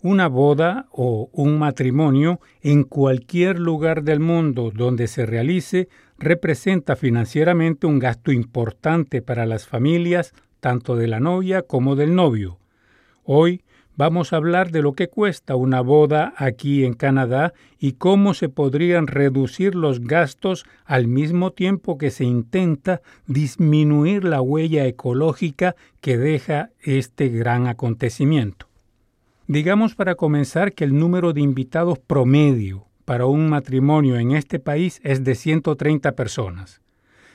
Una boda o un matrimonio en cualquier lugar del mundo donde se realice representa financieramente un gasto importante para las familias tanto de la novia como del novio. Hoy vamos a hablar de lo que cuesta una boda aquí en Canadá y cómo se podrían reducir los gastos al mismo tiempo que se intenta disminuir la huella ecológica que deja este gran acontecimiento. Digamos para comenzar que el número de invitados promedio para un matrimonio en este país es de 130 personas.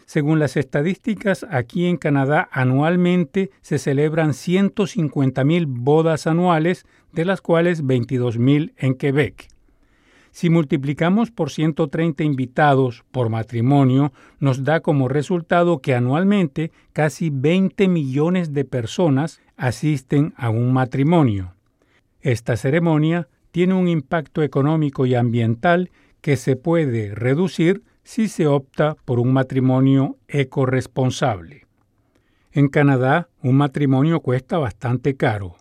Según las estadísticas, aquí en Canadá anualmente se celebran 150.000 bodas anuales, de las cuales 22.000 en Quebec. Si multiplicamos por 130 invitados por matrimonio, nos da como resultado que anualmente casi 20 millones de personas asisten a un matrimonio. Esta ceremonia tiene un impacto económico y ambiental que se puede reducir si se opta por un matrimonio ecoresponsable. En Canadá, un matrimonio cuesta bastante caro.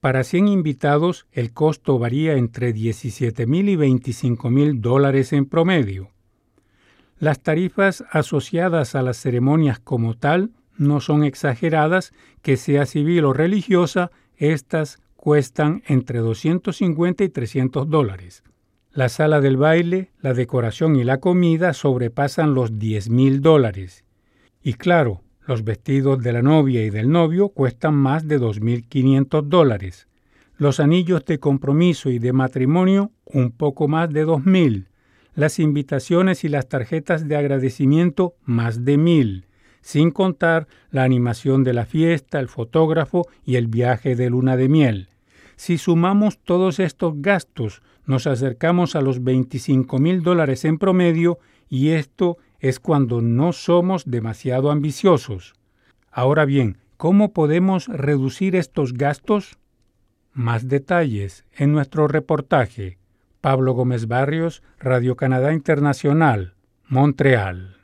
Para 100 invitados, el costo varía entre 17 mil y 25 mil dólares en promedio. Las tarifas asociadas a las ceremonias como tal no son exageradas, que sea civil o religiosa, estas cuestan entre 250 y 300 dólares. La sala del baile, la decoración y la comida sobrepasan los 10 mil dólares. Y claro, los vestidos de la novia y del novio cuestan más de 2.500 dólares. Los anillos de compromiso y de matrimonio un poco más de 2.000. Las invitaciones y las tarjetas de agradecimiento más de 1.000. Sin contar la animación de la fiesta, el fotógrafo y el viaje de luna de miel. Si sumamos todos estos gastos, nos acercamos a los 25 mil dólares en promedio y esto es cuando no somos demasiado ambiciosos. Ahora bien, ¿cómo podemos reducir estos gastos? Más detalles en nuestro reportaje. Pablo Gómez Barrios, Radio Canadá Internacional, Montreal.